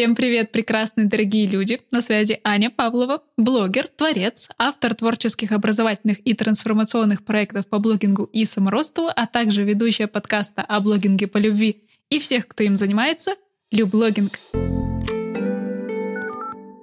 Всем привет, прекрасные дорогие люди! На связи Аня Павлова, блогер, творец, автор творческих образовательных и трансформационных проектов по блогингу и саморосту, а также ведущая подкаста о блогинге по любви и всех, кто им занимается, Люблогинг.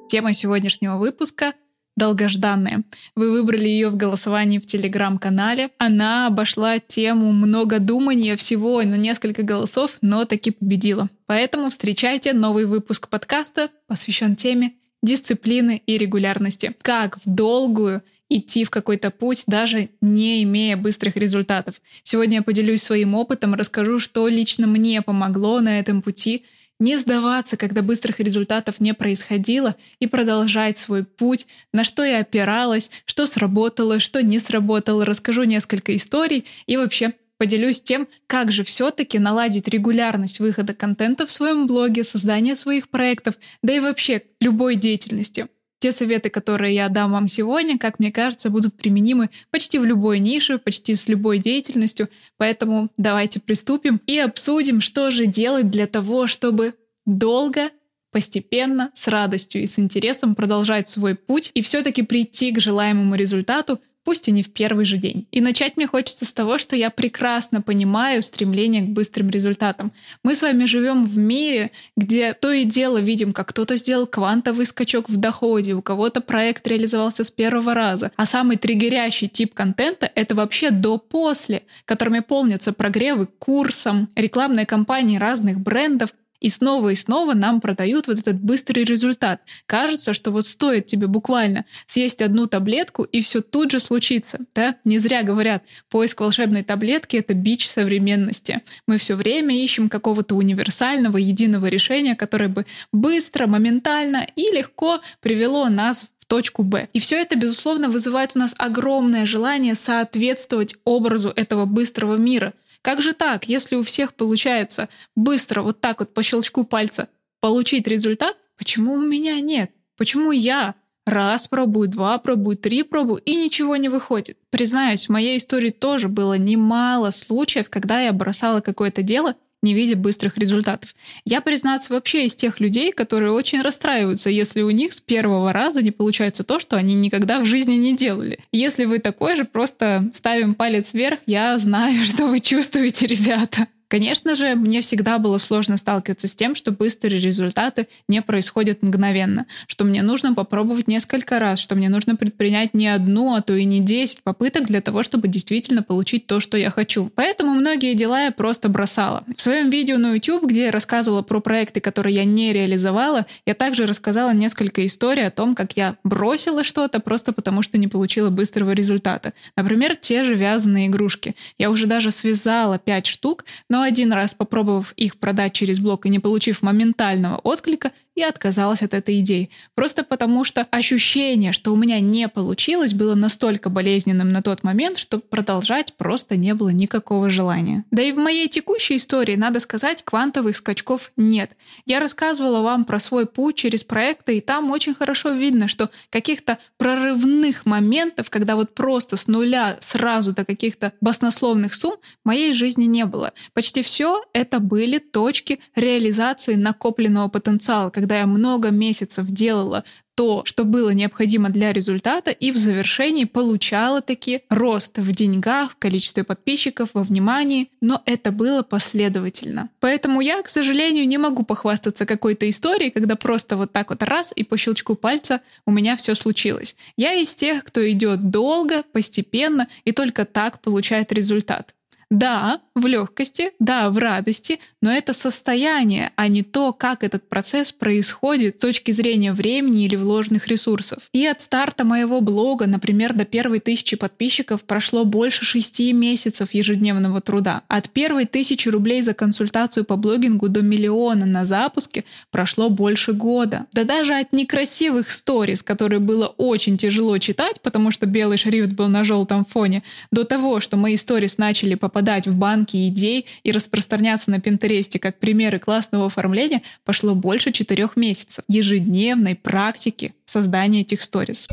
Тема сегодняшнего выпуска долгожданная. Вы выбрали ее в голосовании в телеграм-канале. Она обошла тему много думания всего на несколько голосов, но таки победила. Поэтому встречайте новый выпуск подкаста, посвящен теме дисциплины и регулярности. Как в долгую идти в какой-то путь, даже не имея быстрых результатов. Сегодня я поделюсь своим опытом, расскажу, что лично мне помогло на этом пути — не сдаваться, когда быстрых результатов не происходило, и продолжать свой путь, на что я опиралась, что сработало, что не сработало. Расскажу несколько историй и вообще поделюсь тем, как же все-таки наладить регулярность выхода контента в своем блоге, создания своих проектов, да и вообще любой деятельности. Те советы, которые я дам вам сегодня, как мне кажется, будут применимы почти в любой нише, почти с любой деятельностью. Поэтому давайте приступим и обсудим, что же делать для того, чтобы долго постепенно, с радостью и с интересом продолжать свой путь и все-таки прийти к желаемому результату, пусть и не в первый же день. И начать мне хочется с того, что я прекрасно понимаю стремление к быстрым результатам. Мы с вами живем в мире, где то и дело видим, как кто-то сделал квантовый скачок в доходе, у кого-то проект реализовался с первого раза. А самый триггерящий тип контента — это вообще до-после, которыми полнятся прогревы курсом, рекламные кампании разных брендов, и снова и снова нам продают вот этот быстрый результат. Кажется, что вот стоит тебе буквально съесть одну таблетку, и все тут же случится. Да? Не зря говорят, поиск волшебной таблетки — это бич современности. Мы все время ищем какого-то универсального, единого решения, которое бы быстро, моментально и легко привело нас в точку Б. И все это, безусловно, вызывает у нас огромное желание соответствовать образу этого быстрого мира — как же так, если у всех получается быстро вот так вот по щелчку пальца получить результат, почему у меня нет? Почему я раз пробую, два пробую, три пробую и ничего не выходит? Признаюсь, в моей истории тоже было немало случаев, когда я бросала какое-то дело не видя быстрых результатов. Я, признаться, вообще из тех людей, которые очень расстраиваются, если у них с первого раза не получается то, что они никогда в жизни не делали. Если вы такой же, просто ставим палец вверх, я знаю, что вы чувствуете, ребята. Конечно же, мне всегда было сложно сталкиваться с тем, что быстрые результаты не происходят мгновенно, что мне нужно попробовать несколько раз, что мне нужно предпринять не одну, а то и не 10 попыток для того, чтобы действительно получить то, что я хочу. Поэтому многие дела я просто бросала. В своем видео на YouTube, где я рассказывала про проекты, которые я не реализовала, я также рассказала несколько историй о том, как я бросила что-то просто потому, что не получила быстрого результата. Например, те же вязаные игрушки. Я уже даже связала 5 штук, но но один раз попробовав их продать через блог и не получив моментального отклика, я отказалась от этой идеи. Просто потому что ощущение, что у меня не получилось, было настолько болезненным на тот момент, что продолжать просто не было никакого желания. Да и в моей текущей истории, надо сказать, квантовых скачков нет. Я рассказывала вам про свой путь через проекты, и там очень хорошо видно, что каких-то прорывных моментов, когда вот просто с нуля сразу до каких-то баснословных сумм в моей жизни не было. Почти все это были точки реализации накопленного потенциала, когда когда я много месяцев делала то, что было необходимо для результата, и в завершении получала таки рост в деньгах, в количестве подписчиков, во внимании, но это было последовательно. Поэтому я, к сожалению, не могу похвастаться какой-то историей, когда просто вот так вот раз и по щелчку пальца у меня все случилось. Я из тех, кто идет долго, постепенно и только так получает результат. Да, в легкости, да, в радости, но это состояние, а не то, как этот процесс происходит с точки зрения времени или вложенных ресурсов. И от старта моего блога, например, до первой тысячи подписчиков прошло больше шести месяцев ежедневного труда. От первой тысячи рублей за консультацию по блогингу до миллиона на запуске прошло больше года. Да даже от некрасивых сториз, которые было очень тяжело читать, потому что белый шрифт был на желтом фоне, до того, что мои сторис начали попадать в банки идей и распространяться на Пинтересте как примеры классного оформления пошло больше четырех месяцев ежедневной практики создания этих сториз.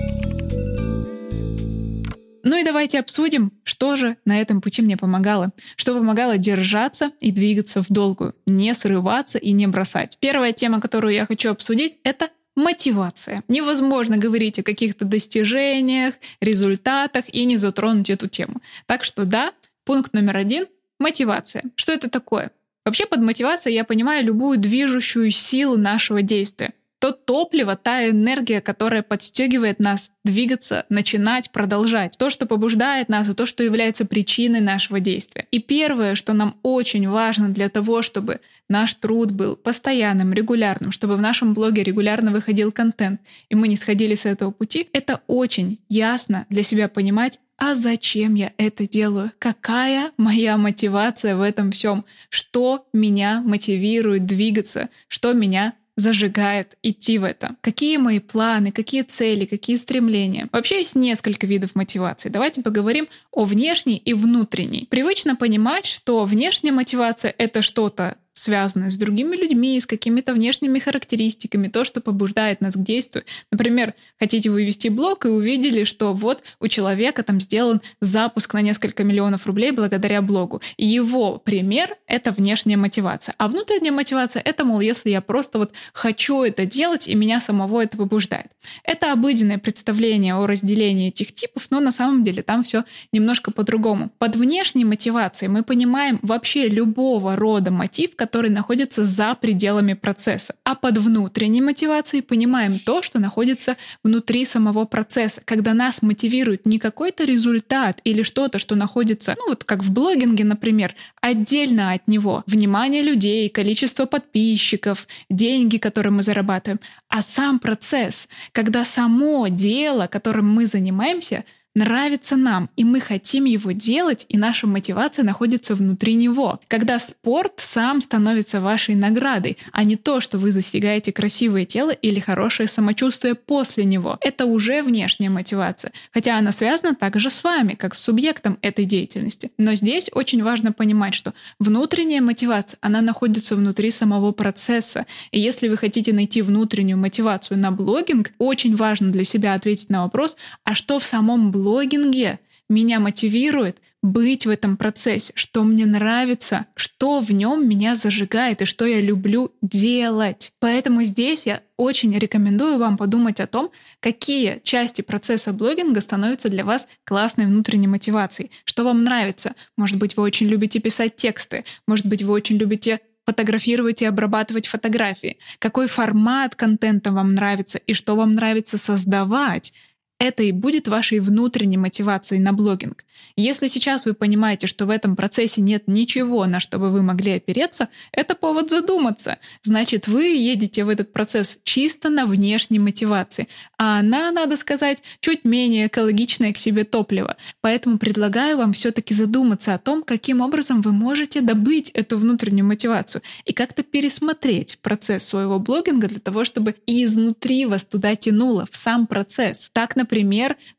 Ну и давайте обсудим, что же на этом пути мне помогало. Что помогало держаться и двигаться в долгую, не срываться и не бросать. Первая тема, которую я хочу обсудить, это мотивация. Невозможно говорить о каких-то достижениях, результатах и не затронуть эту тему. Так что да, пункт номер один — мотивация. Что это такое? Вообще под мотивацией я понимаю любую движущую силу нашего действия то топливо, та энергия, которая подстегивает нас двигаться, начинать, продолжать. То, что побуждает нас, и то, что является причиной нашего действия. И первое, что нам очень важно для того, чтобы наш труд был постоянным, регулярным, чтобы в нашем блоге регулярно выходил контент, и мы не сходили с этого пути, это очень ясно для себя понимать, а зачем я это делаю? Какая моя мотивация в этом всем? Что меня мотивирует двигаться? Что меня зажигает идти в это? Какие мои планы, какие цели, какие стремления? Вообще есть несколько видов мотивации. Давайте поговорим о внешней и внутренней. Привычно понимать, что внешняя мотивация — это что-то связанное с другими людьми, с какими-то внешними характеристиками, то, что побуждает нас к действию. Например, хотите вывести блог и увидели, что вот у человека там сделан запуск на несколько миллионов рублей благодаря блогу. И его пример — это внешняя мотивация. А внутренняя мотивация — это, мол, если я просто вот хочу это делать, и меня самого это побуждает. Это обыденное представление о разделении этих типов, но на самом деле там все немножко по-другому. Под внешней мотивацией мы понимаем вообще любого рода мотив, который находится за пределами процесса. А под внутренней мотивацией понимаем то, что находится внутри самого процесса, когда нас мотивирует не какой-то результат или что-то, что находится, ну вот как в блогинге, например, отдельно от него. Внимание людей, количество подписчиков, деньги, которые мы зарабатываем, а сам процесс, когда само дело, которым мы занимаемся, нравится нам, и мы хотим его делать, и наша мотивация находится внутри него. Когда спорт сам становится вашей наградой, а не то, что вы достигаете красивое тело или хорошее самочувствие после него. Это уже внешняя мотивация, хотя она связана также с вами, как с субъектом этой деятельности. Но здесь очень важно понимать, что внутренняя мотивация, она находится внутри самого процесса. И если вы хотите найти внутреннюю мотивацию на блогинг, очень важно для себя ответить на вопрос, а что в самом блоге блогинге меня мотивирует быть в этом процессе, что мне нравится, что в нем меня зажигает и что я люблю делать. Поэтому здесь я очень рекомендую вам подумать о том, какие части процесса блогинга становятся для вас классной внутренней мотивацией, что вам нравится. Может быть, вы очень любите писать тексты, может быть, вы очень любите фотографировать и обрабатывать фотографии, какой формат контента вам нравится и что вам нравится создавать это и будет вашей внутренней мотивацией на блогинг. Если сейчас вы понимаете, что в этом процессе нет ничего, на что бы вы могли опереться, это повод задуматься. Значит, вы едете в этот процесс чисто на внешней мотивации, а она, надо сказать, чуть менее экологичное к себе топливо. Поэтому предлагаю вам все-таки задуматься о том, каким образом вы можете добыть эту внутреннюю мотивацию и как-то пересмотреть процесс своего блогинга для того, чтобы и изнутри вас туда тянуло, в сам процесс. Так, например,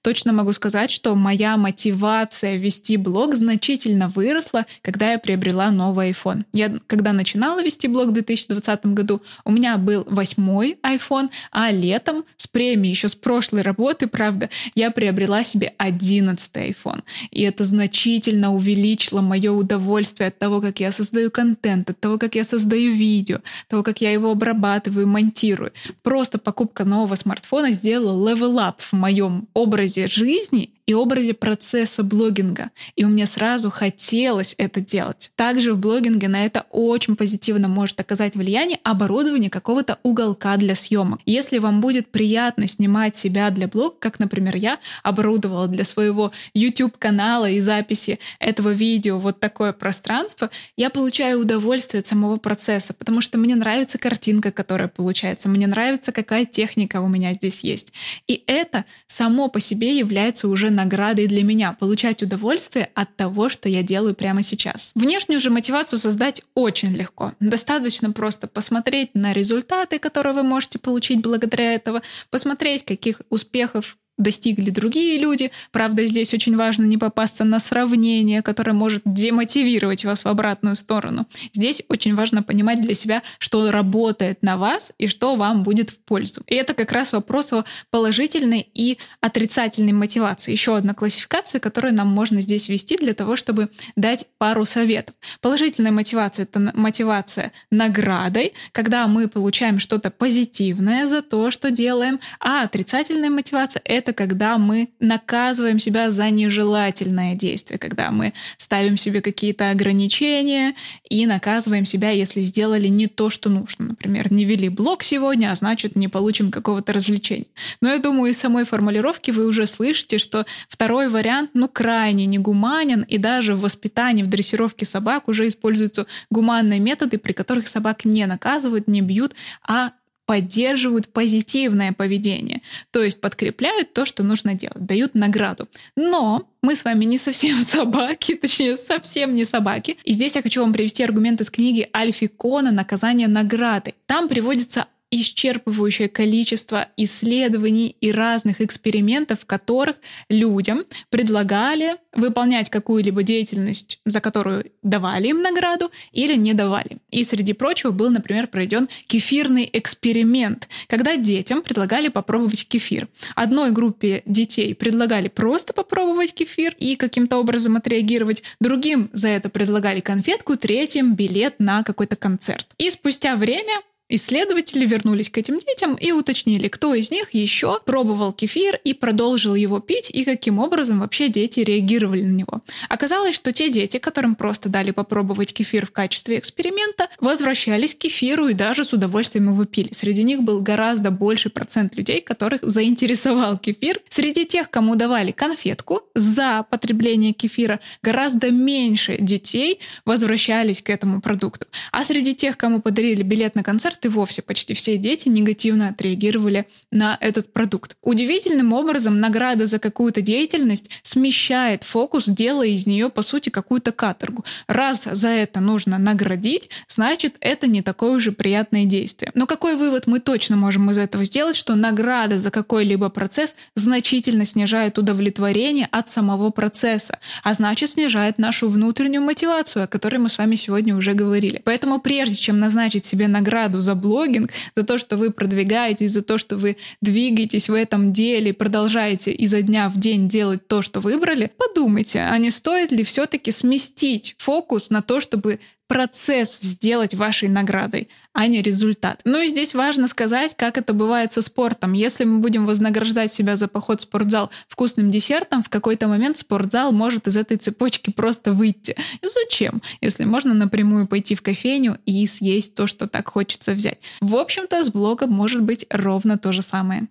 точно могу сказать, что моя мотивация вести блог значительно выросла, когда я приобрела новый iPhone. Я, когда начинала вести блог в 2020 году, у меня был восьмой iPhone, а летом с премией еще с прошлой работы, правда, я приобрела себе одиннадцатый iPhone. И это значительно увеличило мое удовольствие от того, как я создаю контент, от того, как я создаю видео, от того, как я его обрабатываю, монтирую. Просто покупка нового смартфона сделала level up в моем моем образе жизни и образе процесса блогинга. И мне сразу хотелось это делать. Также в блогинге на это очень позитивно может оказать влияние оборудование какого-то уголка для съемок. Если вам будет приятно снимать себя для блога, как, например, я оборудовала для своего YouTube-канала и записи этого видео вот такое пространство, я получаю удовольствие от самого процесса, потому что мне нравится картинка, которая получается, мне нравится, какая техника у меня здесь есть. И это само по себе является уже наградой для меня, получать удовольствие от того, что я делаю прямо сейчас. Внешнюю же мотивацию создать очень легко. Достаточно просто посмотреть на результаты, которые вы можете получить благодаря этого, посмотреть, каких успехов достигли другие люди. Правда, здесь очень важно не попасться на сравнение, которое может демотивировать вас в обратную сторону. Здесь очень важно понимать для себя, что работает на вас и что вам будет в пользу. И это как раз вопрос о положительной и отрицательной мотивации. Еще одна классификация, которую нам можно здесь ввести для того, чтобы дать пару советов. Положительная мотивация — это мотивация наградой, когда мы получаем что-то позитивное за то, что делаем, а отрицательная мотивация — это это когда мы наказываем себя за нежелательное действие, когда мы ставим себе какие-то ограничения и наказываем себя, если сделали не то, что нужно. Например, не вели блог сегодня, а значит, не получим какого-то развлечения. Но я думаю, из самой формулировки вы уже слышите, что второй вариант, ну, крайне негуманен, и даже в воспитании, в дрессировке собак уже используются гуманные методы, при которых собак не наказывают, не бьют, а поддерживают позитивное поведение, то есть подкрепляют то, что нужно делать, дают награду. Но мы с вами не совсем собаки, точнее, совсем не собаки. И здесь я хочу вам привести аргумент из книги Альфи Кона «Наказание награды». Там приводится исчерпывающее количество исследований и разных экспериментов, в которых людям предлагали выполнять какую-либо деятельность, за которую давали им награду или не давали. И среди прочего был, например, проведен кефирный эксперимент, когда детям предлагали попробовать кефир. Одной группе детей предлагали просто попробовать кефир и каким-то образом отреагировать, другим за это предлагали конфетку, третьим билет на какой-то концерт. И спустя время Исследователи вернулись к этим детям и уточнили, кто из них еще пробовал кефир и продолжил его пить, и каким образом вообще дети реагировали на него. Оказалось, что те дети, которым просто дали попробовать кефир в качестве эксперимента, возвращались к кефиру и даже с удовольствием его пили. Среди них был гораздо больше процент людей, которых заинтересовал кефир. Среди тех, кому давали конфетку за потребление кефира, гораздо меньше детей возвращались к этому продукту. А среди тех, кому подарили билет на концерт, и вовсе почти все дети негативно отреагировали на этот продукт. Удивительным образом награда за какую-то деятельность смещает фокус, делая из нее, по сути, какую-то каторгу. Раз за это нужно наградить, значит, это не такое уже приятное действие. Но какой вывод мы точно можем из этого сделать, что награда за какой-либо процесс значительно снижает удовлетворение от самого процесса, а значит, снижает нашу внутреннюю мотивацию, о которой мы с вами сегодня уже говорили. Поэтому прежде чем назначить себе награду за блогинг, за то, что вы продвигаетесь, за то, что вы двигаетесь в этом деле, продолжаете изо дня в день делать то, что выбрали, подумайте, а не стоит ли все-таки сместить фокус на то, чтобы процесс сделать вашей наградой, а не результат. Ну и здесь важно сказать, как это бывает со спортом. Если мы будем вознаграждать себя за поход в спортзал вкусным десертом, в какой-то момент спортзал может из этой цепочки просто выйти. И зачем, если можно напрямую пойти в кофейню и съесть то, что так хочется взять? В общем-то, с блогом может быть ровно то же самое.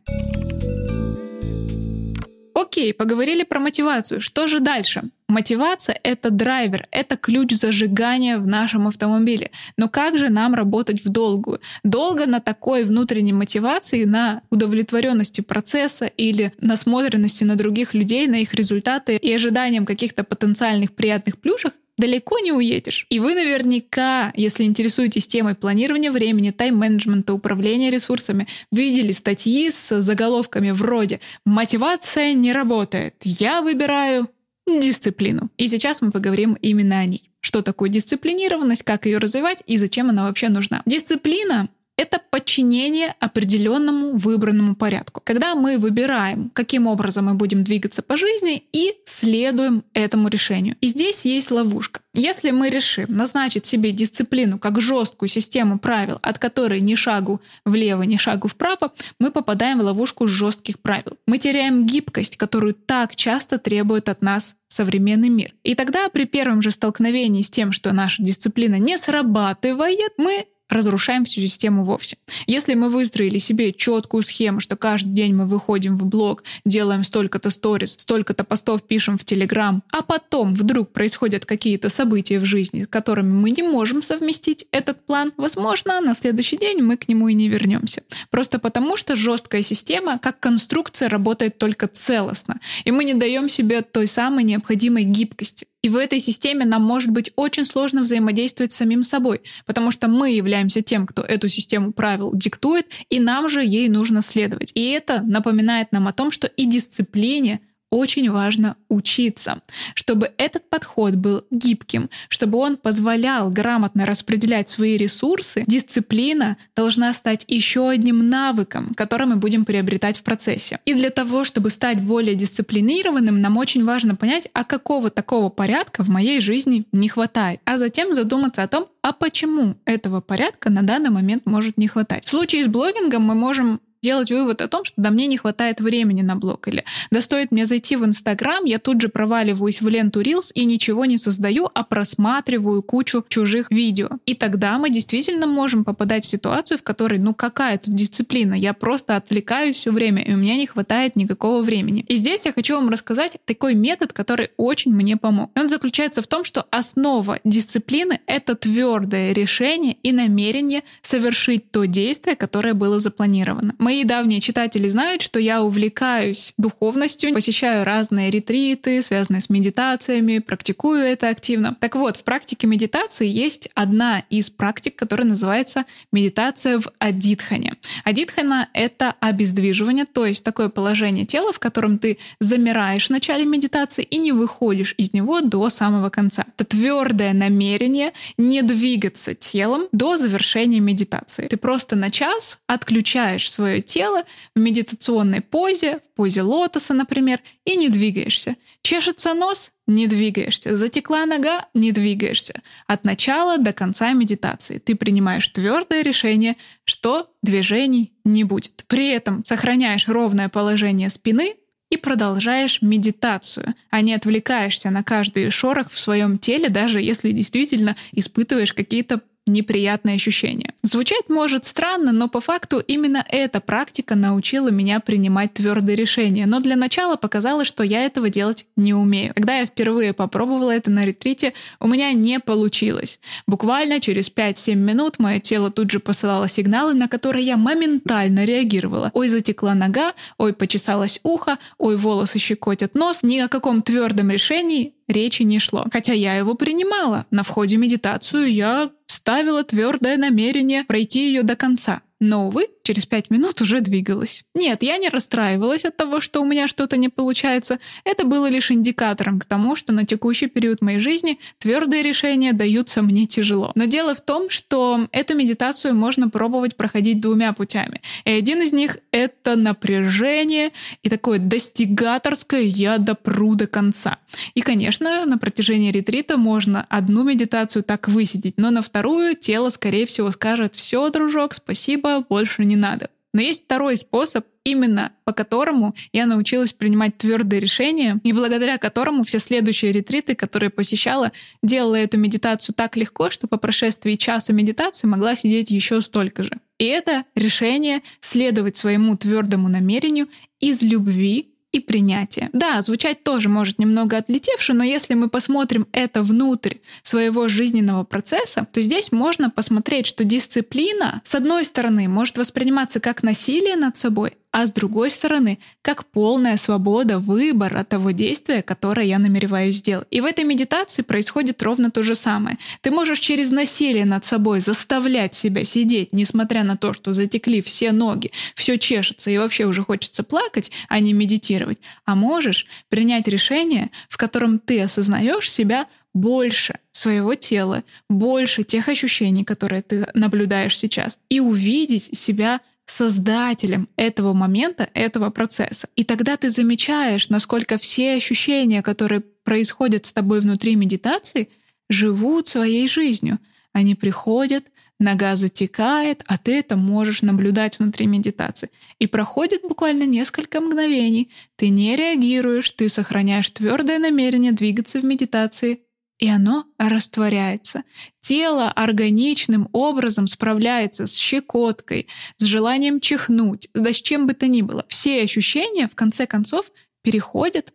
Окей, поговорили про мотивацию. Что же дальше? Мотивация — это драйвер, это ключ зажигания в нашем автомобиле. Но как же нам работать в долгую? Долго на такой внутренней мотивации, на удовлетворенности процесса или насмотренности на других людей, на их результаты и ожиданием каких-то потенциальных приятных плюшек далеко не уедешь. И вы наверняка, если интересуетесь темой планирования времени, тайм-менеджмента, управления ресурсами, видели статьи с заголовками вроде «Мотивация не работает. Я выбираю дисциплину». И сейчас мы поговорим именно о ней. Что такое дисциплинированность, как ее развивать и зачем она вообще нужна. Дисциплина это подчинение определенному выбранному порядку. Когда мы выбираем, каким образом мы будем двигаться по жизни и следуем этому решению. И здесь есть ловушка. Если мы решим назначить себе дисциплину как жесткую систему правил, от которой ни шагу влево, ни шагу вправо, мы попадаем в ловушку жестких правил. Мы теряем гибкость, которую так часто требует от нас современный мир. И тогда при первом же столкновении с тем, что наша дисциплина не срабатывает, мы разрушаем всю систему вовсе. Если мы выстроили себе четкую схему, что каждый день мы выходим в блог, делаем столько-то сторис, столько-то постов пишем в Телеграм, а потом вдруг происходят какие-то события в жизни, с которыми мы не можем совместить этот план, возможно, на следующий день мы к нему и не вернемся. Просто потому, что жесткая система как конструкция работает только целостно, и мы не даем себе той самой необходимой гибкости. И в этой системе нам может быть очень сложно взаимодействовать с самим собой, потому что мы являемся тем, кто эту систему правил диктует, и нам же ей нужно следовать. И это напоминает нам о том, что и дисциплине очень важно учиться, чтобы этот подход был гибким, чтобы он позволял грамотно распределять свои ресурсы, дисциплина должна стать еще одним навыком, который мы будем приобретать в процессе. И для того, чтобы стать более дисциплинированным, нам очень важно понять, а какого такого порядка в моей жизни не хватает, а затем задуматься о том, а почему этого порядка на данный момент может не хватать. В случае с блогингом мы можем делать вывод о том, что да мне не хватает времени на блог, или да стоит мне зайти в Инстаграм, я тут же проваливаюсь в ленту Reels и ничего не создаю, а просматриваю кучу чужих видео. И тогда мы действительно можем попадать в ситуацию, в которой, ну какая тут дисциплина, я просто отвлекаюсь все время, и у меня не хватает никакого времени. И здесь я хочу вам рассказать такой метод, который очень мне помог. Он заключается в том, что основа дисциплины — это твердое решение и намерение совершить то действие, которое было запланировано. Мы Мои давние читатели знают, что я увлекаюсь духовностью, посещаю разные ретриты, связанные с медитациями, практикую это активно. Так вот, в практике медитации есть одна из практик, которая называется медитация в адитхане. Адитхана — это обездвиживание, то есть такое положение тела, в котором ты замираешь в начале медитации и не выходишь из него до самого конца. Это твердое намерение не двигаться телом до завершения медитации. Ты просто на час отключаешь свое тело в медитационной позе, в позе лотоса, например, и не двигаешься. Чешется нос — не двигаешься. Затекла нога — не двигаешься. От начала до конца медитации ты принимаешь твердое решение, что движений не будет. При этом сохраняешь ровное положение спины, и продолжаешь медитацию, а не отвлекаешься на каждый шорох в своем теле, даже если действительно испытываешь какие-то неприятные ощущения. Звучать может странно, но по факту именно эта практика научила меня принимать твердые решения. Но для начала показалось, что я этого делать не умею. Когда я впервые попробовала это на ретрите, у меня не получилось. Буквально через 5-7 минут мое тело тут же посылало сигналы, на которые я моментально реагировала. Ой, затекла нога, ой, почесалось ухо, ой, волосы щекотят нос. Ни о каком твердом решении речи не шло. Хотя я его принимала. На входе в медитацию я ставила твердое намерение пройти ее до конца. Но, увы, через пять минут уже двигалась. Нет, я не расстраивалась от того, что у меня что-то не получается. Это было лишь индикатором к тому, что на текущий период моей жизни твердые решения даются мне тяжело. Но дело в том, что эту медитацию можно пробовать проходить двумя путями. И один из них — это напряжение и такое достигаторское «я допру до конца». И, конечно, на протяжении ретрита можно одну медитацию так высидеть, но на вторую тело, скорее всего, скажет «все, дружок, спасибо, больше не не надо. Но есть второй способ, именно по которому я научилась принимать твердые решения, и благодаря которому все следующие ретриты, которые посещала, делала эту медитацию так легко, что по прошествии часа медитации могла сидеть еще столько же. И это решение следовать своему твердому намерению из любви и принятие. Да, звучать тоже может немного отлетевше, но если мы посмотрим это внутрь своего жизненного процесса, то здесь можно посмотреть, что дисциплина, с одной стороны, может восприниматься как насилие над собой, а с другой стороны, как полная свобода выбора того действия, которое я намереваюсь сделать. И в этой медитации происходит ровно то же самое. Ты можешь через насилие над собой заставлять себя сидеть, несмотря на то, что затекли все ноги, все чешется и вообще уже хочется плакать, а не медитировать. А можешь принять решение, в котором ты осознаешь себя больше своего тела, больше тех ощущений, которые ты наблюдаешь сейчас, и увидеть себя создателем этого момента, этого процесса. И тогда ты замечаешь, насколько все ощущения, которые происходят с тобой внутри медитации, живут своей жизнью. Они приходят, нога затекает, а ты это можешь наблюдать внутри медитации. И проходит буквально несколько мгновений. Ты не реагируешь, ты сохраняешь твердое намерение двигаться в медитации, и оно растворяется. Тело органичным образом справляется с щекоткой, с желанием чихнуть, да с чем бы то ни было. Все ощущения, в конце концов, переходят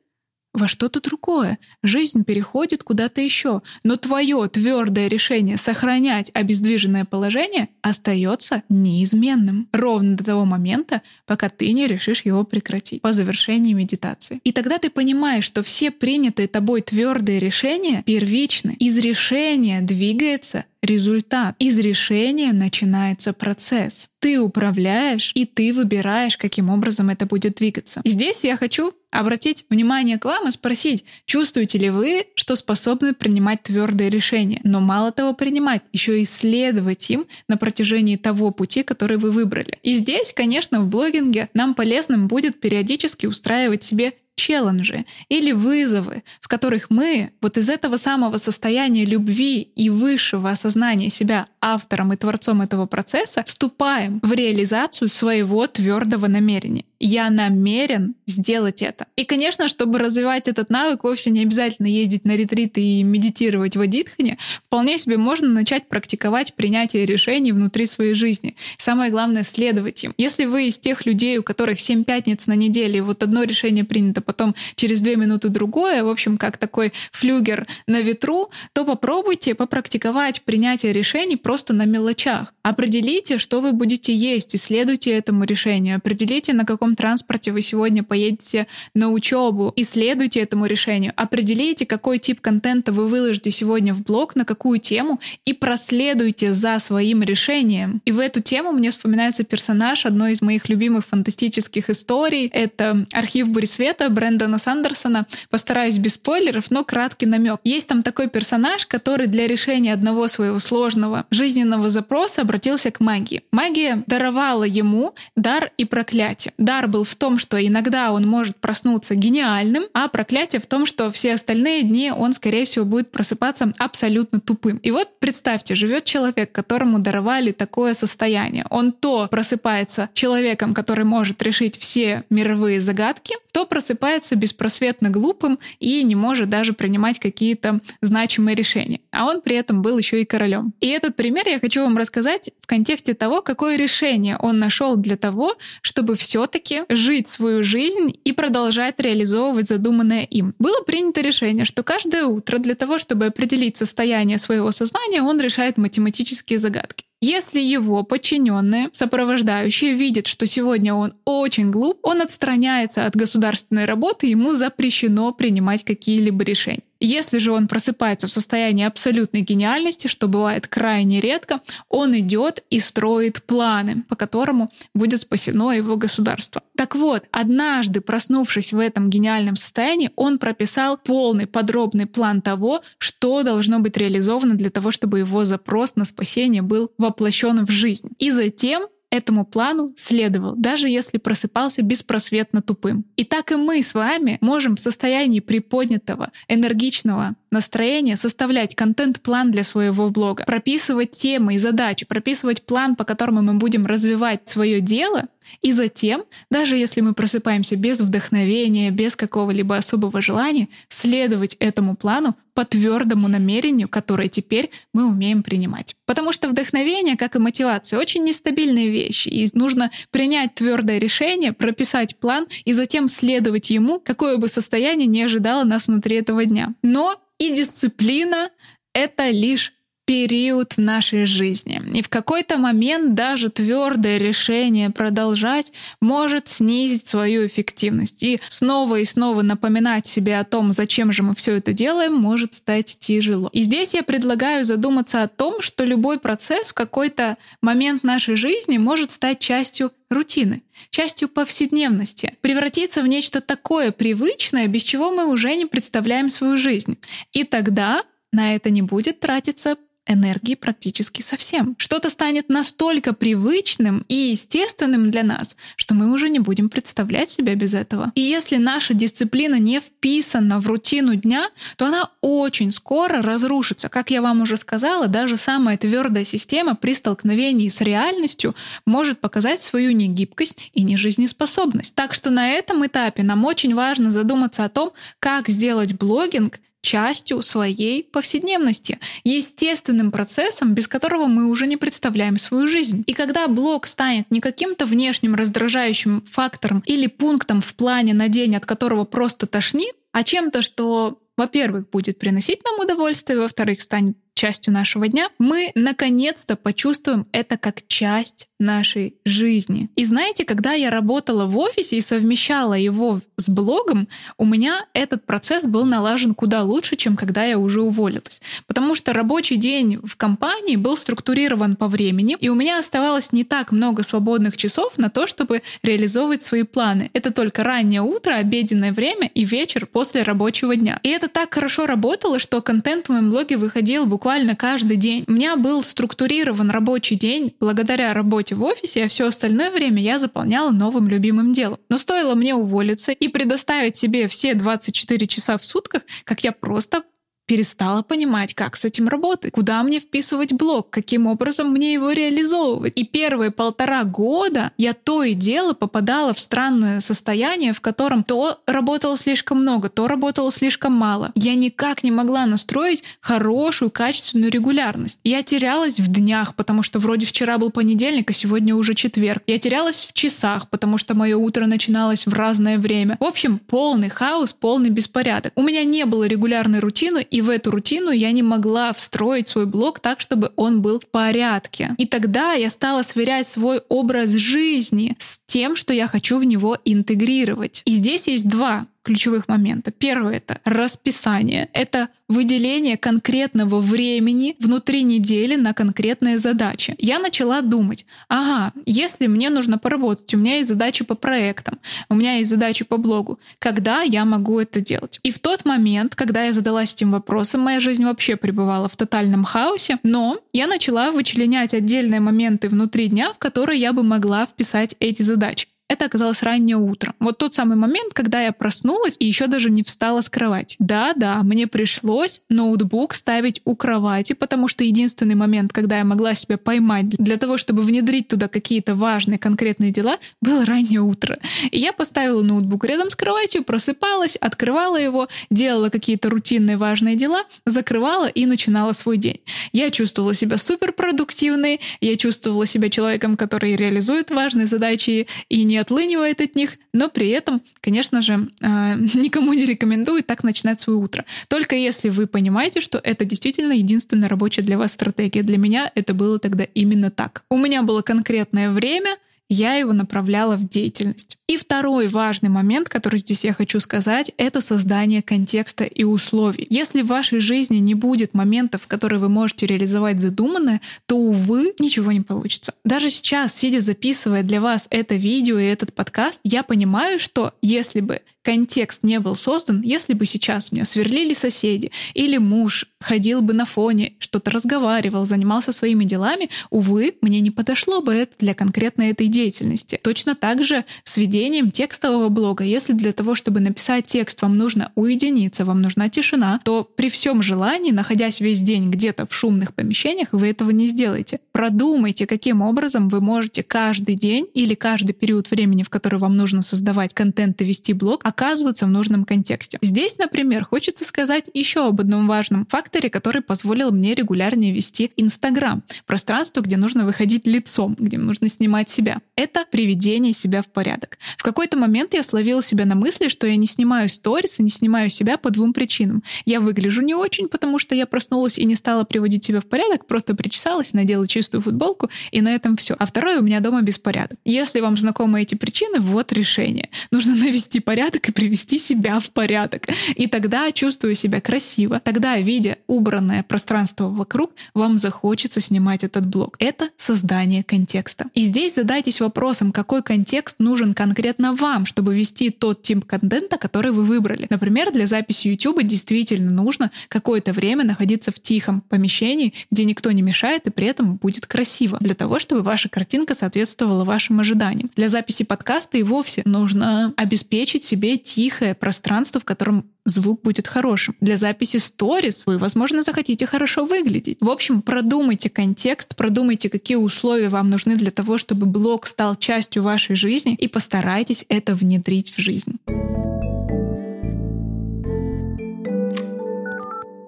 во что-то другое. Жизнь переходит куда-то еще. Но твое твердое решение сохранять обездвиженное положение остается неизменным. Ровно до того момента, пока ты не решишь его прекратить по завершении медитации. И тогда ты понимаешь, что все принятые тобой твердые решения первичны. Из решения двигается результат. Из решения начинается процесс. Ты управляешь, и ты выбираешь, каким образом это будет двигаться. Здесь я хочу обратить внимание к вам и спросить, чувствуете ли вы, что способны принимать твердые решения, но мало того принимать, еще и следовать им на протяжении того пути, который вы выбрали. И здесь, конечно, в блогинге нам полезным будет периодически устраивать себе челленджи или вызовы, в которых мы вот из этого самого состояния любви и высшего осознания себя автором и творцом этого процесса вступаем в реализацию своего твердого намерения. Я намерен сделать это. И, конечно, чтобы развивать этот навык, вовсе не обязательно ездить на ретриты и медитировать в Адитхане. Вполне себе можно начать практиковать принятие решений внутри своей жизни. Самое главное — следовать им. Если вы из тех людей, у которых 7 пятниц на неделе, вот одно решение принято, потом через две минуты другое, в общем, как такой флюгер на ветру, то попробуйте попрактиковать принятие решений просто на мелочах. Определите, что вы будете есть, и следуйте этому решению. Определите, на каком транспорте вы сегодня поедете на учебу, и следуйте этому решению. Определите, какой тип контента вы выложите сегодня в блог, на какую тему, и проследуйте за своим решением. И в эту тему мне вспоминается персонаж одной из моих любимых фантастических историй. Это архив Бурисвета Брэндона Сандерсона. Постараюсь без спойлеров, но краткий намек. Есть там такой персонаж, который для решения одного своего сложного жизненного запроса обратился к магии. Магия даровала ему дар и проклятие. Дар был в том, что иногда он может проснуться гениальным, а проклятие в том, что все остальные дни он, скорее всего, будет просыпаться абсолютно тупым. И вот представьте, живет человек, которому даровали такое состояние. Он то просыпается человеком, который может решить все мировые загадки, то просыпается беспросветно глупым и не может даже принимать какие-то значимые решения. А он при этом был еще и королем. И этот пример я хочу вам рассказать в контексте того, какое решение он нашел для того, чтобы все-таки жить свою жизнь и продолжать реализовывать задуманное им. Было принято решение, что каждое утро для того, чтобы определить состояние своего сознания, он решает математические загадки. Если его подчиненные, сопровождающие, видят, что сегодня он очень глуп, он отстраняется от государственной работы, ему запрещено принимать какие-либо решения. Если же он просыпается в состоянии абсолютной гениальности, что бывает крайне редко, он идет и строит планы, по которому будет спасено его государство. Так вот, однажды, проснувшись в этом гениальном состоянии, он прописал полный подробный план того, что должно быть реализовано для того, чтобы его запрос на спасение был воплощен в жизнь. И затем этому плану следовал, даже если просыпался беспросветно тупым. И так и мы с вами можем в состоянии приподнятого, энергичного настроения составлять контент-план для своего блога, прописывать темы и задачи, прописывать план, по которому мы будем развивать свое дело, и затем, даже если мы просыпаемся без вдохновения, без какого-либо особого желания, следовать этому плану по твердому намерению, которое теперь мы умеем принимать. Потому что вдохновение, как и мотивация, очень нестабильные вещи, и нужно принять твердое решение, прописать план и затем следовать ему, какое бы состояние не ожидало нас внутри этого дня. Но и дисциплина — это лишь период в нашей жизни. И в какой-то момент даже твердое решение продолжать может снизить свою эффективность. И снова и снова напоминать себе о том, зачем же мы все это делаем, может стать тяжело. И здесь я предлагаю задуматься о том, что любой процесс в какой-то момент нашей жизни может стать частью рутины, частью повседневности, превратиться в нечто такое привычное, без чего мы уже не представляем свою жизнь. И тогда на это не будет тратиться энергии практически совсем. Что-то станет настолько привычным и естественным для нас, что мы уже не будем представлять себя без этого. И если наша дисциплина не вписана в рутину дня, то она очень скоро разрушится. Как я вам уже сказала, даже самая твердая система при столкновении с реальностью может показать свою негибкость и нежизнеспособность. Так что на этом этапе нам очень важно задуматься о том, как сделать блогинг частью своей повседневности, естественным процессом, без которого мы уже не представляем свою жизнь. И когда блог станет не каким-то внешним раздражающим фактором или пунктом в плане на день, от которого просто тошнит, а чем-то, что во-первых, будет приносить нам удовольствие, во-вторых, станет частью нашего дня, мы наконец-то почувствуем это как часть нашей жизни. И знаете, когда я работала в офисе и совмещала его с блогом, у меня этот процесс был налажен куда лучше, чем когда я уже уволилась. Потому что рабочий день в компании был структурирован по времени, и у меня оставалось не так много свободных часов на то, чтобы реализовывать свои планы. Это только раннее утро, обеденное время и вечер после рабочего дня. И это так хорошо работало, что контент в моем блоге выходил буквально буквально каждый день. У меня был структурирован рабочий день благодаря работе в офисе, а все остальное время я заполняла новым любимым делом. Но стоило мне уволиться и предоставить себе все 24 часа в сутках, как я просто перестала понимать, как с этим работать, куда мне вписывать блог, каким образом мне его реализовывать. И первые полтора года я то и дело попадала в странное состояние, в котором то работало слишком много, то работало слишком мало. Я никак не могла настроить хорошую, качественную регулярность. Я терялась в днях, потому что вроде вчера был понедельник, а сегодня уже четверг. Я терялась в часах, потому что мое утро начиналось в разное время. В общем, полный хаос, полный беспорядок. У меня не было регулярной рутины, и и в эту рутину я не могла встроить свой блог так, чтобы он был в порядке. И тогда я стала сверять свой образ жизни с тем, что я хочу в него интегрировать. И здесь есть два ключевых момента. Первое — это расписание. Это выделение конкретного времени внутри недели на конкретные задачи. Я начала думать, ага, если мне нужно поработать, у меня есть задачи по проектам, у меня есть задачи по блогу, когда я могу это делать? И в тот момент, когда я задалась этим вопросом, моя жизнь вообще пребывала в тотальном хаосе, но я начала вычленять отдельные моменты внутри дня, в которые я бы могла вписать эти задачи. Это оказалось раннее утро. Вот тот самый момент, когда я проснулась и еще даже не встала с кровати. Да-да, мне пришлось ноутбук ставить у кровати, потому что единственный момент, когда я могла себя поймать для того, чтобы внедрить туда какие-то важные конкретные дела, было раннее утро. И я поставила ноутбук рядом с кроватью, просыпалась, открывала его, делала какие-то рутинные важные дела, закрывала и начинала свой день. Я чувствовала себя суперпродуктивной, я чувствовала себя человеком, который реализует важные задачи и не отлынивает от них, но при этом, конечно же, а, никому не рекомендую так начинать свое утро. Только если вы понимаете, что это действительно единственная рабочая для вас стратегия. Для меня это было тогда именно так. У меня было конкретное время, я его направляла в деятельность. И второй важный момент, который здесь я хочу сказать, это создание контекста и условий. Если в вашей жизни не будет моментов, в которые вы можете реализовать задуманное, то, увы, ничего не получится. Даже сейчас, сидя записывая для вас это видео и этот подкаст, я понимаю, что если бы контекст не был создан, если бы сейчас меня сверлили соседи или муж ходил бы на фоне, что-то разговаривал, занимался своими делами, увы, мне не подошло бы это для конкретно этой деятельности. Точно так же сведение ведением текстового блога. Если для того, чтобы написать текст, вам нужно уединиться, вам нужна тишина, то при всем желании, находясь весь день где-то в шумных помещениях, вы этого не сделаете. Продумайте, каким образом вы можете каждый день или каждый период времени, в который вам нужно создавать контент и вести блог, оказываться в нужном контексте. Здесь, например, хочется сказать еще об одном важном факторе, который позволил мне регулярнее вести Инстаграм. Пространство, где нужно выходить лицом, где нужно снимать себя. Это приведение себя в порядок. В какой-то момент я словила себя на мысли, что я не снимаю сторис и не снимаю себя по двум причинам. Я выгляжу не очень, потому что я проснулась и не стала приводить себя в порядок, просто причесалась, надела чистую футболку, и на этом все. А второе, у меня дома беспорядок. Если вам знакомы эти причины, вот решение. Нужно навести порядок и привести себя в порядок. И тогда, чувствуя себя красиво, тогда, видя убранное пространство вокруг, вам захочется снимать этот блог. Это создание контекста. И здесь задайтесь вопросом, какой контекст нужен конкретно вам, чтобы вести тот тип контента, который вы выбрали. Например, для записи YouTube действительно нужно какое-то время находиться в тихом помещении, где никто не мешает и при этом будет красиво, для того, чтобы ваша картинка соответствовала вашим ожиданиям. Для записи подкаста и вовсе нужно обеспечить себе тихое пространство, в котором звук будет хорошим. Для записи сторис вы, возможно, захотите хорошо выглядеть. В общем, продумайте контекст, продумайте, какие условия вам нужны для того, чтобы блог стал частью вашей жизни и постарайтесь это внедрить в жизнь.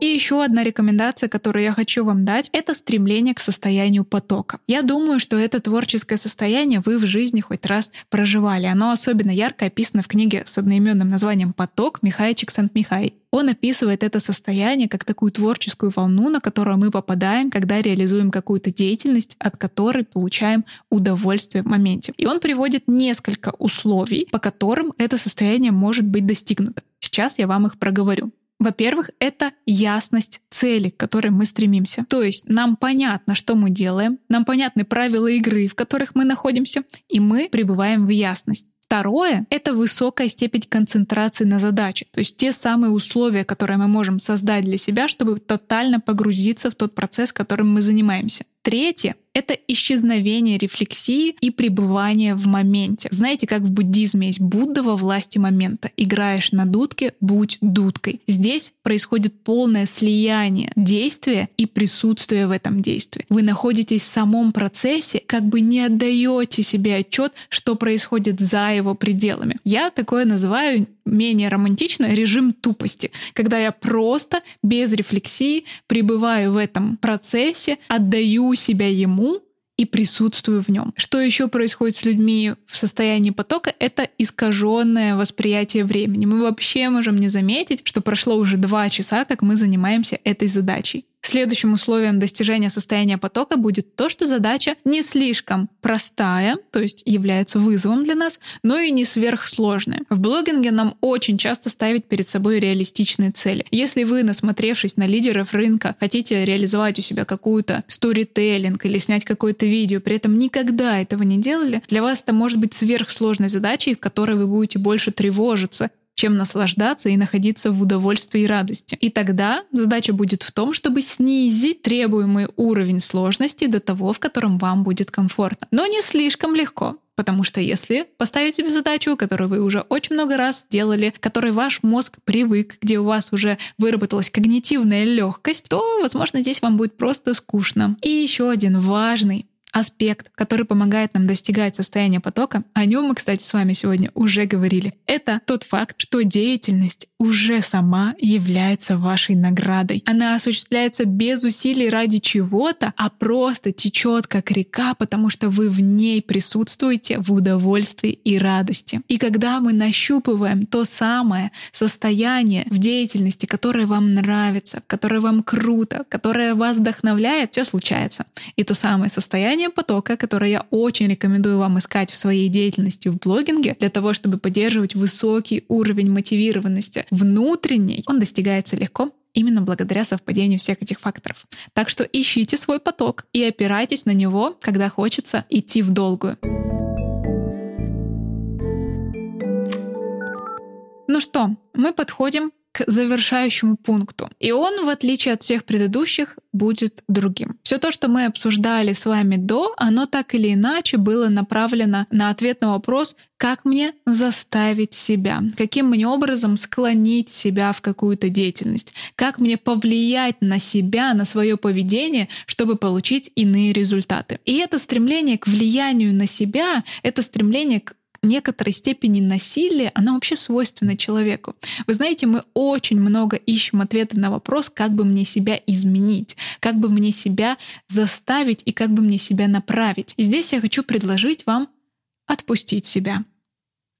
И еще одна рекомендация, которую я хочу вам дать, это стремление к состоянию потока. Я думаю, что это творческое состояние вы в жизни хоть раз проживали. Оно особенно ярко описано в книге с одноименным названием «Поток» Михай Чиксант-Михай. Он описывает это состояние как такую творческую волну, на которую мы попадаем, когда реализуем какую-то деятельность, от которой получаем удовольствие в моменте. И он приводит несколько условий, по которым это состояние может быть достигнуто. Сейчас я вам их проговорю. Во-первых, это ясность цели, к которой мы стремимся. То есть нам понятно, что мы делаем, нам понятны правила игры, в которых мы находимся, и мы пребываем в ясность. Второе — это высокая степень концентрации на задаче, то есть те самые условия, которые мы можем создать для себя, чтобы тотально погрузиться в тот процесс, которым мы занимаемся. Третье — это исчезновение рефлексии и пребывание в моменте. Знаете, как в буддизме есть Будда во власти момента. Играешь на дудке, будь дудкой. Здесь происходит полное слияние действия и присутствия в этом действии. Вы находитесь в самом процессе, как бы не отдаете себе отчет, что происходит за его пределами. Я такое называю менее романтично режим тупости, когда я просто без рефлексии пребываю в этом процессе, отдаю себя ему и присутствую в нем. Что еще происходит с людьми в состоянии потока? Это искаженное восприятие времени. Мы вообще можем не заметить, что прошло уже два часа, как мы занимаемся этой задачей. Следующим условием достижения состояния потока будет то, что задача не слишком простая, то есть является вызовом для нас, но и не сверхсложная. В блогинге нам очень часто ставить перед собой реалистичные цели. Если вы, насмотревшись на лидеров рынка, хотите реализовать у себя какую-то сторителлинг или снять какое-то видео, при этом никогда этого не делали, для вас это может быть сверхсложной задачей, в которой вы будете больше тревожиться, чем наслаждаться и находиться в удовольствии и радости. И тогда задача будет в том, чтобы снизить требуемый уровень сложности до того, в котором вам будет комфортно. Но не слишком легко, Потому что если поставить себе задачу, которую вы уже очень много раз делали, к которой ваш мозг привык, где у вас уже выработалась когнитивная легкость, то, возможно, здесь вам будет просто скучно. И еще один важный аспект, который помогает нам достигать состояния потока, о нем мы, кстати, с вами сегодня уже говорили. Это тот факт, что деятельность уже сама является вашей наградой. Она осуществляется без усилий ради чего-то, а просто течет как река, потому что вы в ней присутствуете в удовольствии и радости. И когда мы нащупываем то самое состояние в деятельности, которое вам нравится, которое вам круто, которое вас вдохновляет, все случается. И то самое состояние Создание потока, которое я очень рекомендую вам искать в своей деятельности в блогинге, для того, чтобы поддерживать высокий уровень мотивированности внутренней, он достигается легко именно благодаря совпадению всех этих факторов. Так что ищите свой поток и опирайтесь на него, когда хочется идти в долгую. Ну что, мы подходим к завершающему пункту. И он, в отличие от всех предыдущих, будет другим. Все то, что мы обсуждали с вами до, оно так или иначе было направлено на ответ на вопрос, как мне заставить себя, каким мне образом склонить себя в какую-то деятельность, как мне повлиять на себя, на свое поведение, чтобы получить иные результаты. И это стремление к влиянию на себя, это стремление к некоторой степени насилия, оно вообще свойственно человеку. Вы знаете, мы очень много ищем ответы на вопрос, как бы мне себя изменить, как бы мне себя заставить и как бы мне себя направить. И здесь я хочу предложить вам отпустить себя.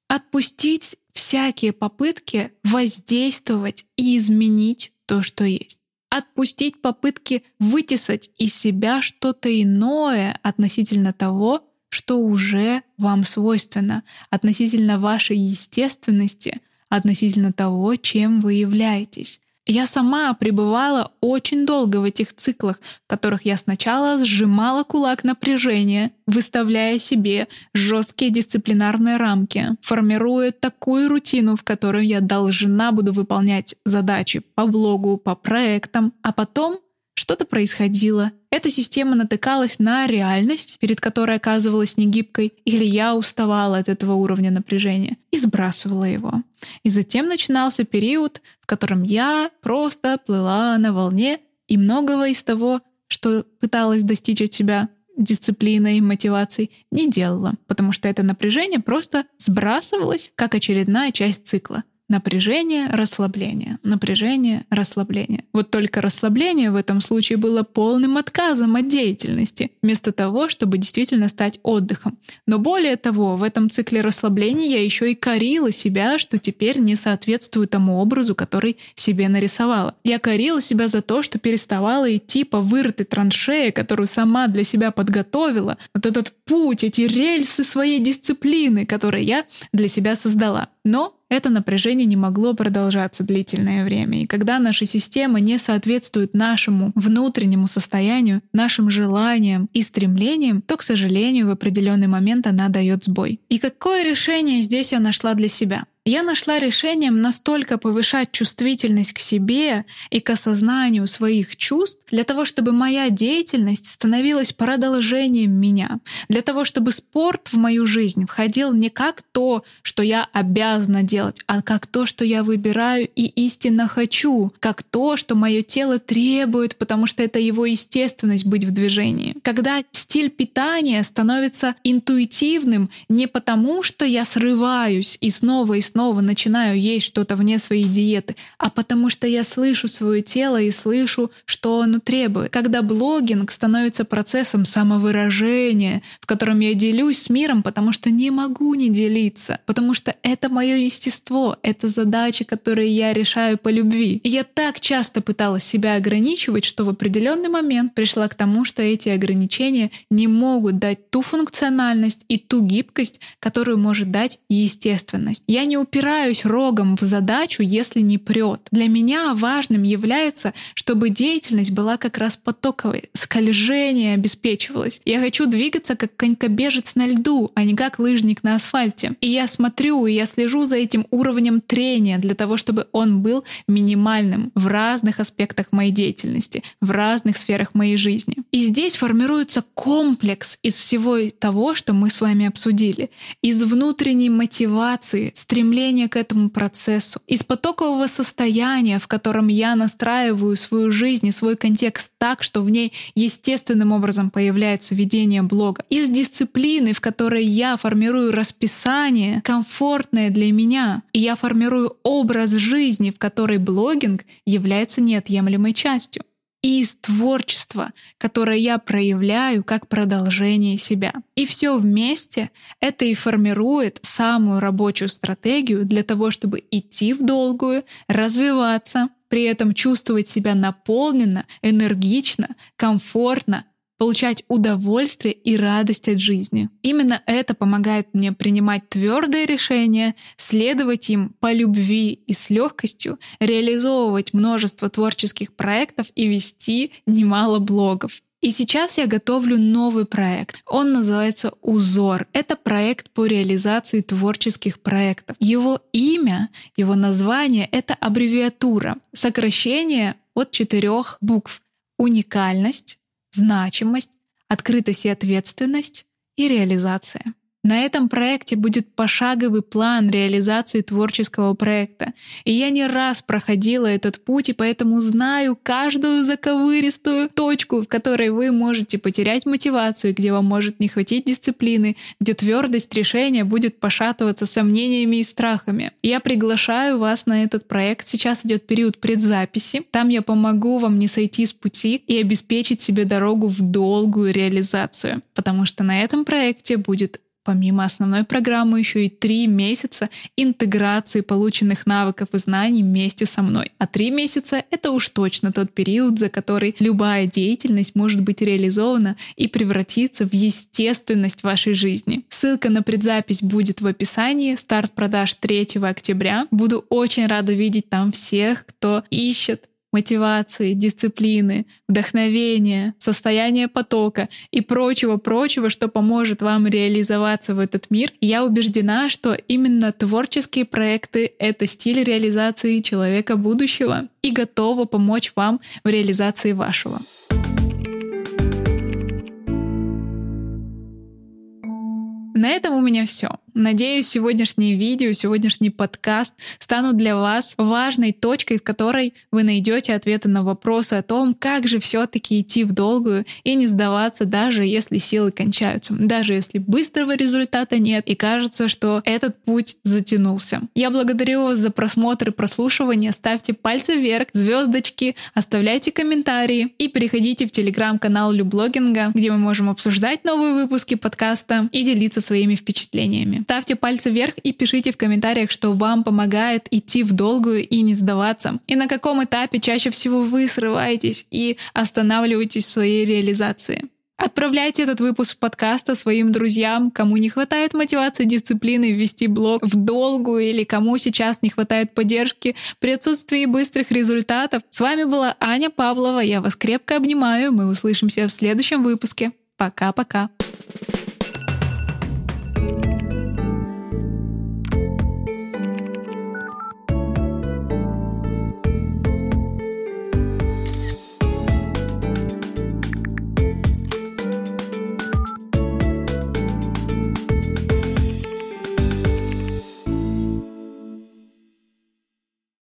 Отпустить всякие попытки воздействовать и изменить то, что есть отпустить попытки вытесать из себя что-то иное относительно того, что уже вам свойственно, относительно вашей естественности, относительно того, чем вы являетесь. Я сама пребывала очень долго в этих циклах, в которых я сначала сжимала кулак напряжения, выставляя себе жесткие дисциплинарные рамки, формируя такую рутину, в которой я должна буду выполнять задачи по блогу, по проектам, а потом что-то происходило. Эта система натыкалась на реальность, перед которой оказывалась негибкой, или я уставала от этого уровня напряжения и сбрасывала его. И затем начинался период, в котором я просто плыла на волне, и многого из того, что пыталась достичь от себя дисциплиной, мотивацией, не делала, потому что это напряжение просто сбрасывалось как очередная часть цикла. Напряжение, расслабление, напряжение, расслабление. Вот только расслабление в этом случае было полным отказом от деятельности, вместо того, чтобы действительно стать отдыхом. Но более того, в этом цикле расслабления я еще и корила себя, что теперь не соответствую тому образу, который себе нарисовала. Я корила себя за то, что переставала идти по вырытой траншее, которую сама для себя подготовила, вот этот путь, эти рельсы своей дисциплины, которые я для себя создала. Но это напряжение не могло продолжаться длительное время. И когда наша система не соответствует нашему внутреннему состоянию, нашим желаниям и стремлениям, то, к сожалению, в определенный момент она дает сбой. И какое решение здесь я нашла для себя? Я нашла решением настолько повышать чувствительность к себе и к осознанию своих чувств для того, чтобы моя деятельность становилась продолжением меня, для того, чтобы спорт в мою жизнь входил не как то, что я обязана делать, а как то, что я выбираю и истинно хочу, как то, что мое тело требует, потому что это его естественность быть в движении. Когда стиль питания становится интуитивным не потому, что я срываюсь и снова и снова начинаю есть что-то вне своей диеты, а потому что я слышу свое тело и слышу, что оно требует. Когда блогинг становится процессом самовыражения, в котором я делюсь с миром, потому что не могу не делиться, потому что это мое естество, это задачи, которые я решаю по любви. И я так часто пыталась себя ограничивать, что в определенный момент пришла к тому, что эти ограничения не могут дать ту функциональность и ту гибкость, которую может дать естественность. Я не упираюсь рогом в задачу, если не прет. Для меня важным является, чтобы деятельность была как раз потоковой, скольжение обеспечивалось. Я хочу двигаться как конькобежец на льду, а не как лыжник на асфальте. И я смотрю, и я слежу за этим уровнем трения для того, чтобы он был минимальным в разных аспектах моей деятельности, в разных сферах моей жизни. И здесь формируется комплекс из всего того, что мы с вами обсудили. Из внутренней мотивации, стремления стремление к этому процессу, из потокового состояния, в котором я настраиваю свою жизнь и свой контекст так, что в ней естественным образом появляется ведение блога, из дисциплины, в которой я формирую расписание, комфортное для меня, и я формирую образ жизни, в которой блогинг является неотъемлемой частью и из творчества, которое я проявляю как продолжение себя. И все вместе это и формирует самую рабочую стратегию для того, чтобы идти в долгую, развиваться, при этом чувствовать себя наполненно, энергично, комфортно, получать удовольствие и радость от жизни. Именно это помогает мне принимать твердые решения, следовать им по любви и с легкостью, реализовывать множество творческих проектов и вести немало блогов. И сейчас я готовлю новый проект. Он называется «Узор». Это проект по реализации творческих проектов. Его имя, его название — это аббревиатура, сокращение от четырех букв. Уникальность, значимость, открытость и ответственность и реализация. На этом проекте будет пошаговый план реализации творческого проекта. И я не раз проходила этот путь, и поэтому знаю каждую заковыристую точку, в которой вы можете потерять мотивацию, где вам может не хватить дисциплины, где твердость решения будет пошатываться сомнениями и страхами. Я приглашаю вас на этот проект. Сейчас идет период предзаписи. Там я помогу вам не сойти с пути и обеспечить себе дорогу в долгую реализацию. Потому что на этом проекте будет помимо основной программы еще и три месяца интеграции полученных навыков и знаний вместе со мной. А три месяца — это уж точно тот период, за который любая деятельность может быть реализована и превратиться в естественность вашей жизни. Ссылка на предзапись будет в описании. Старт продаж 3 октября. Буду очень рада видеть там всех, кто ищет мотивации, дисциплины, вдохновения, состояния потока и прочего-прочего, что поможет вам реализоваться в этот мир. Я убеждена, что именно творческие проекты — это стиль реализации человека будущего и готова помочь вам в реализации вашего. На этом у меня все. Надеюсь, сегодняшнее видео, сегодняшний подкаст станут для вас важной точкой, в которой вы найдете ответы на вопросы о том, как же все-таки идти в долгую и не сдаваться, даже если силы кончаются, даже если быстрого результата нет и кажется, что этот путь затянулся. Я благодарю вас за просмотр и прослушивание. Ставьте пальцы вверх, звездочки, оставляйте комментарии и переходите в телеграм-канал Люблогинга, где мы можем обсуждать новые выпуски подкаста и делиться своими впечатлениями. Ставьте пальцы вверх и пишите в комментариях, что вам помогает идти в долгую и не сдаваться. И на каком этапе чаще всего вы срываетесь и останавливаетесь в своей реализации. Отправляйте этот выпуск подкаста своим друзьям, кому не хватает мотивации, дисциплины ввести блог в долгую или кому сейчас не хватает поддержки при отсутствии быстрых результатов. С вами была Аня Павлова. Я вас крепко обнимаю. Мы услышимся в следующем выпуске. Пока-пока.